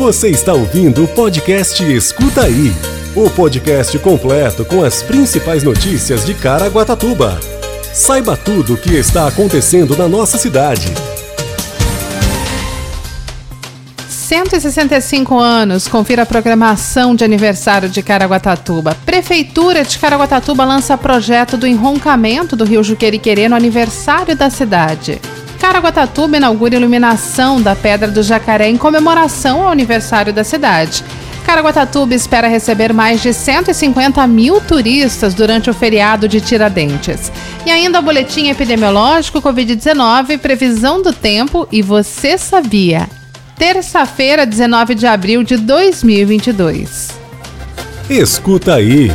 Você está ouvindo o podcast Escuta Aí o podcast completo com as principais notícias de Caraguatatuba. Saiba tudo o que está acontecendo na nossa cidade. 165 anos, confira a programação de aniversário de Caraguatatuba. Prefeitura de Caraguatatuba lança projeto do enroncamento do rio Juqueriquerê no aniversário da cidade. Caraguatatuba inaugura iluminação da Pedra do Jacaré em comemoração ao aniversário da cidade. Caraguatatuba espera receber mais de 150 mil turistas durante o feriado de Tiradentes. E ainda o boletim epidemiológico Covid-19, previsão do tempo e você sabia. Terça-feira, 19 de abril de 2022. Escuta aí.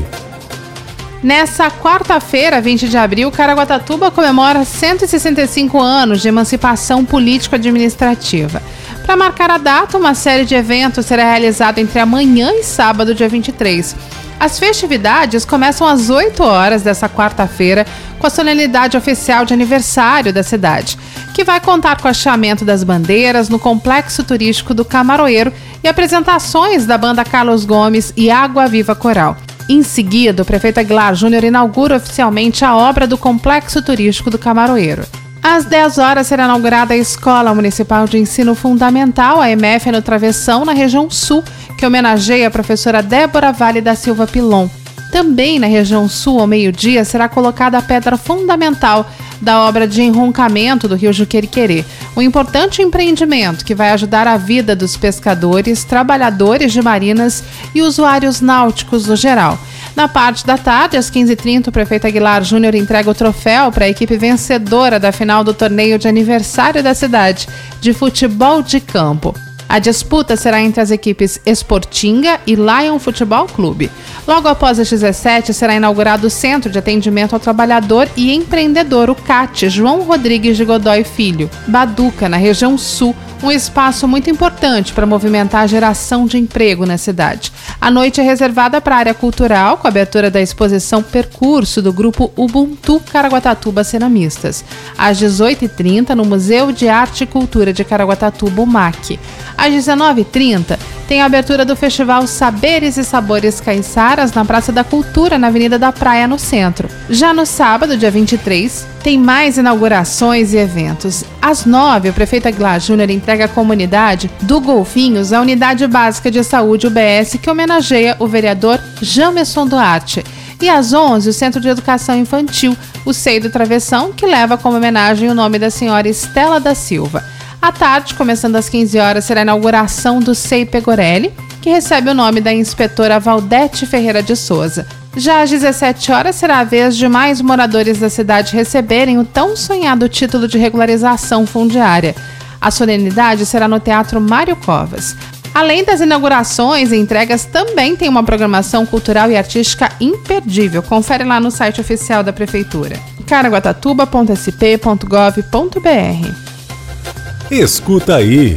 Nessa quarta-feira, 20 de abril, Caraguatatuba comemora 165 anos de emancipação político-administrativa. Para marcar a data, uma série de eventos será realizada entre amanhã e sábado, dia 23. As festividades começam às 8 horas dessa quarta-feira, com a solenidade oficial de aniversário da cidade, que vai contar com o achamento das bandeiras no complexo turístico do Camaroeiro e apresentações da banda Carlos Gomes e Água Viva Coral. Em seguida, o prefeito Aguilar Júnior inaugura oficialmente a obra do complexo turístico do Camaroeiro. Às 10 horas será inaugurada a Escola Municipal de Ensino Fundamental, a MF no Travessão, na região sul, que homenageia a professora Débora Vale da Silva Pilon. Também na região sul, ao meio-dia, será colocada a pedra fundamental da obra de enroncamento do rio Juqueriquerê, um importante empreendimento que vai ajudar a vida dos pescadores, trabalhadores de marinas e usuários náuticos no geral. Na parte da tarde, às 15h30, o prefeito Aguilar Júnior entrega o troféu para a equipe vencedora da final do torneio de aniversário da cidade de futebol de campo. A disputa será entre as equipes Esportinga e Lion Futebol Clube. Logo após as 17, será inaugurado o Centro de Atendimento ao Trabalhador e Empreendedor, o CAT, João Rodrigues de Godoy Filho, Baduca, na região sul, um espaço muito importante para movimentar a geração de emprego na cidade. A noite é reservada para a área cultural, com a abertura da exposição Percurso do grupo Ubuntu Caraguatatuba Ceramistas, às 18h30 no Museu de Arte e Cultura de Caraguatatuba, MAC. Às 19h30, tem a abertura do Festival Saberes e Sabores Caiçaras na Praça da Cultura, na Avenida da Praia, no centro. Já no sábado, dia 23, tem mais inaugurações e eventos. Às 9, o prefeito Aguilar Júnior entrega à comunidade do Golfinhos a Unidade Básica de Saúde UBS, que homenageia o vereador Jamerson Duarte. E às 11, o Centro de Educação Infantil, o Seio do Travessão, que leva como homenagem o nome da senhora Estela da Silva. À tarde, começando às 15 horas, será a inauguração do SEI Pegorelli, que recebe o nome da inspetora Valdete Ferreira de Souza. Já às 17 horas será a vez de mais moradores da cidade receberem o tão sonhado título de regularização fundiária. A solenidade será no Teatro Mário Covas. Além das inaugurações e entregas, também tem uma programação cultural e artística imperdível. Confere lá no site oficial da Prefeitura. caraguatatuba.sp.gov.br Escuta aí.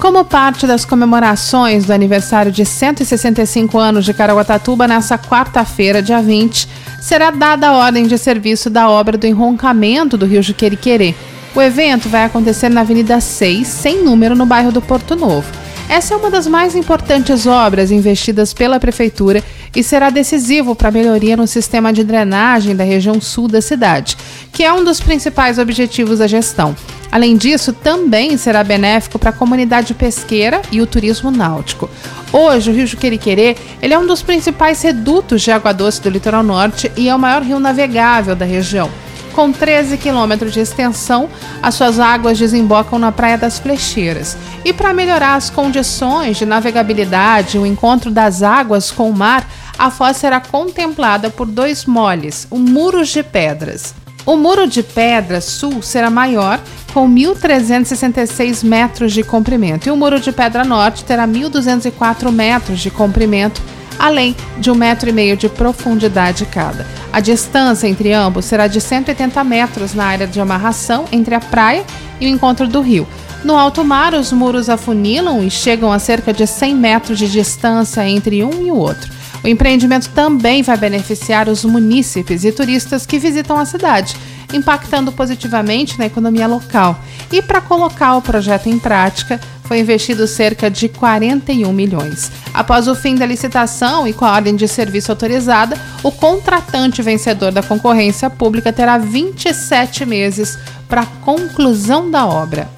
Como parte das comemorações do aniversário de 165 anos de Caraguatatuba, nessa quarta-feira, dia 20, será dada a ordem de serviço da obra do enroncamento do rio Juqueriquerê. O evento vai acontecer na Avenida 6, sem número, no bairro do Porto Novo. Essa é uma das mais importantes obras investidas pela Prefeitura e será decisivo para a melhoria no sistema de drenagem da região sul da cidade, que é um dos principais objetivos da gestão. Além disso, também será benéfico para a comunidade pesqueira e o turismo náutico. Hoje, o Rio Juqueriquerê ele é um dos principais redutos de água doce do litoral norte e é o maior rio navegável da região. Com 13 quilômetros de extensão, as suas águas desembocam na Praia das Flecheiras. E para melhorar as condições de navegabilidade e o encontro das águas com o mar, a foz será contemplada por dois moles, um muros de pedras. O muro de pedra sul será maior, com 1.366 metros de comprimento, e o muro de pedra norte terá 1.204 metros de comprimento, além de um metro e meio de profundidade cada. A distância entre ambos será de 180 metros na área de amarração entre a praia e o encontro do rio. No alto mar, os muros afunilam e chegam a cerca de 100 metros de distância entre um e o outro. O empreendimento também vai beneficiar os munícipes e turistas que visitam a cidade, impactando positivamente na economia local. E para colocar o projeto em prática, foi investido cerca de 41 milhões. Após o fim da licitação e com a ordem de serviço autorizada, o contratante vencedor da concorrência pública terá 27 meses para a conclusão da obra.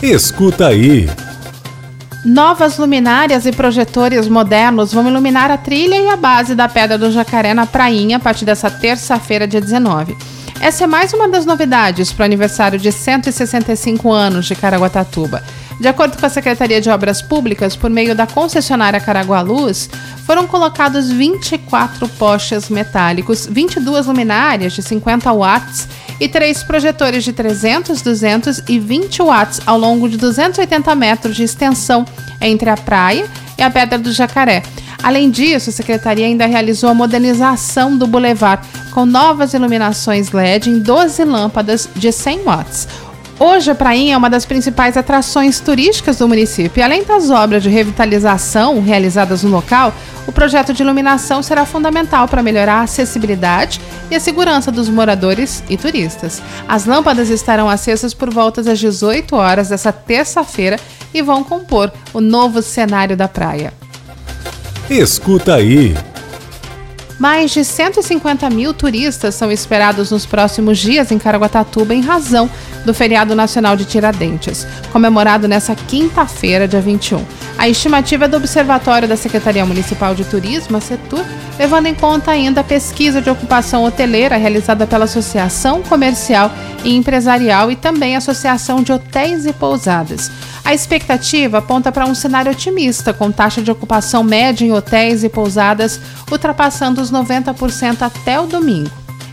Escuta aí. Novas luminárias e projetores modernos vão iluminar a trilha e a base da Pedra do Jacaré na Prainha a partir dessa terça-feira, dia 19. Essa é mais uma das novidades para o aniversário de 165 anos de Caraguatatuba. De acordo com a Secretaria de Obras Públicas, por meio da concessionária Caraguá Luz, foram colocados 24 postes metálicos, 22 luminárias de 50 watts e três projetores de 300, 200 e 20 watts ao longo de 280 metros de extensão entre a praia e a Pedra do Jacaré. Além disso, a secretaria ainda realizou a modernização do bulevar com novas iluminações LED em 12 lâmpadas de 100 watts. Hoje, a Prainha é uma das principais atrações turísticas do município. E além das obras de revitalização realizadas no local, o projeto de iluminação será fundamental para melhorar a acessibilidade e a segurança dos moradores e turistas. As lâmpadas estarão acesas por volta das 18 horas dessa terça-feira e vão compor o novo cenário da praia. Escuta aí. Mais de 150 mil turistas são esperados nos próximos dias em Caraguatatuba em razão do Feriado Nacional de Tiradentes, comemorado nesta quinta-feira, dia 21. A estimativa é do Observatório da Secretaria Municipal de Turismo, a CETUR, levando em conta ainda a pesquisa de ocupação hoteleira realizada pela Associação Comercial e Empresarial e também a Associação de Hotéis e Pousadas. A expectativa aponta para um cenário otimista, com taxa de ocupação média em hotéis e pousadas ultrapassando os 90% até o domingo,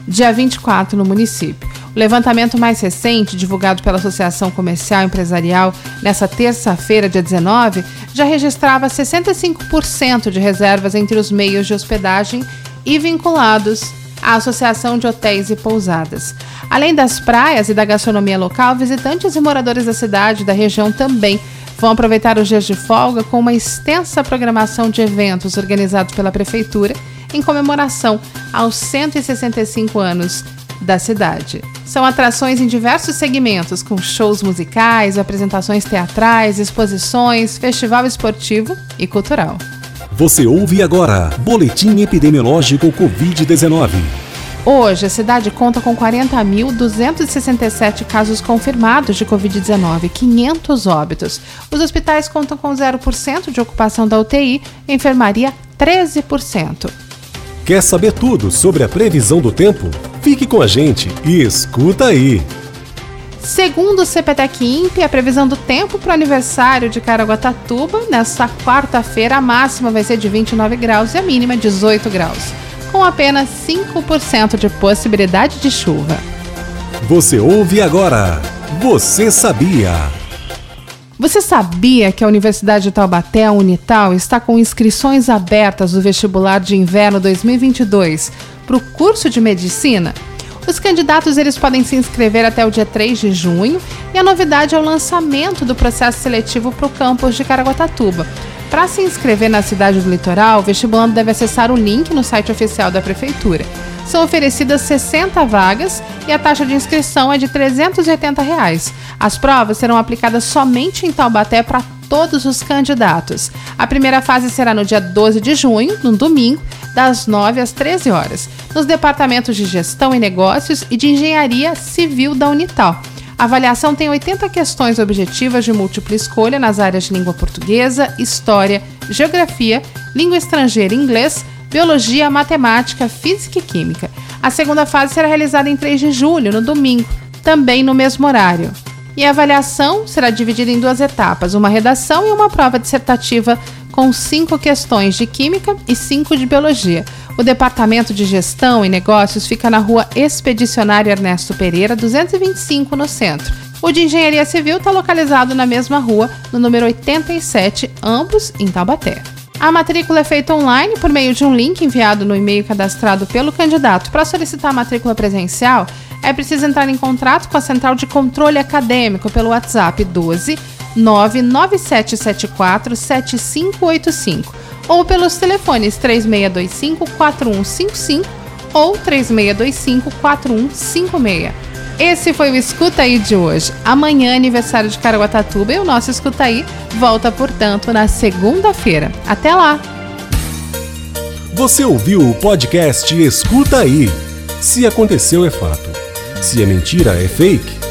dia 24, no município. O levantamento mais recente, divulgado pela Associação Comercial Empresarial nessa terça-feira, dia 19, já registrava 65% de reservas entre os meios de hospedagem e vinculados à Associação de Hotéis e Pousadas. Além das praias e da gastronomia local, visitantes e moradores da cidade e da região também vão aproveitar os dias de folga com uma extensa programação de eventos organizados pela Prefeitura em comemoração aos 165 anos da cidade. São atrações em diversos segmentos, com shows musicais, apresentações teatrais, exposições, festival esportivo e cultural. Você ouve agora Boletim Epidemiológico Covid-19. Hoje, a cidade conta com 40.267 casos confirmados de Covid-19, 500 óbitos. Os hospitais contam com 0% de ocupação da UTI, enfermaria 13%. Quer saber tudo sobre a previsão do tempo? Fique com a gente e escuta aí. Segundo o CPTEC INPE, a previsão do tempo para o aniversário de Caraguatatuba, nesta quarta-feira, a máxima vai ser de 29 graus e a mínima 18 graus, com apenas 5% de possibilidade de chuva. Você ouve agora. Você sabia? Você sabia que a Universidade de Taubaté, a Unital, está com inscrições abertas do vestibular de inverno 2022 para o curso de medicina? Os candidatos eles podem se inscrever até o dia 3 de junho e a novidade é o lançamento do processo seletivo para o campus de Caraguatatuba. Para se inscrever na cidade do litoral, o vestibulando deve acessar o link no site oficial da Prefeitura. São oferecidas 60 vagas e a taxa de inscrição é de 380 reais. As provas serão aplicadas somente em Taubaté para todos os candidatos. A primeira fase será no dia 12 de junho, no domingo, das 9 às 13 horas, nos departamentos de Gestão e Negócios e de Engenharia Civil da Unital. A avaliação tem 80 questões objetivas de múltipla escolha nas áreas de língua portuguesa, história, geografia, língua estrangeira e inglês, biologia, matemática, física e química. A segunda fase será realizada em 3 de julho, no domingo, também no mesmo horário. E a avaliação será dividida em duas etapas: uma redação e uma prova dissertativa com cinco questões de química e cinco de biologia. O Departamento de Gestão e Negócios fica na rua Expedicionário Ernesto Pereira, 225, no centro. O de Engenharia Civil está localizado na mesma rua, no número 87, ambos em Taubaté. A matrícula é feita online por meio de um link enviado no e-mail cadastrado pelo candidato. Para solicitar a matrícula presencial, é preciso entrar em contato com a Central de Controle Acadêmico pelo WhatsApp 12 99774 7585 ou pelos telefones 3625 4155 ou 3625 4156. Esse foi o Escuta Aí de hoje. Amanhã, aniversário de Caraguatatuba, e o nosso Escuta Aí volta, portanto, na segunda-feira. Até lá! Você ouviu o podcast Escuta Aí. Se aconteceu, é fato. Se é mentira, é fake.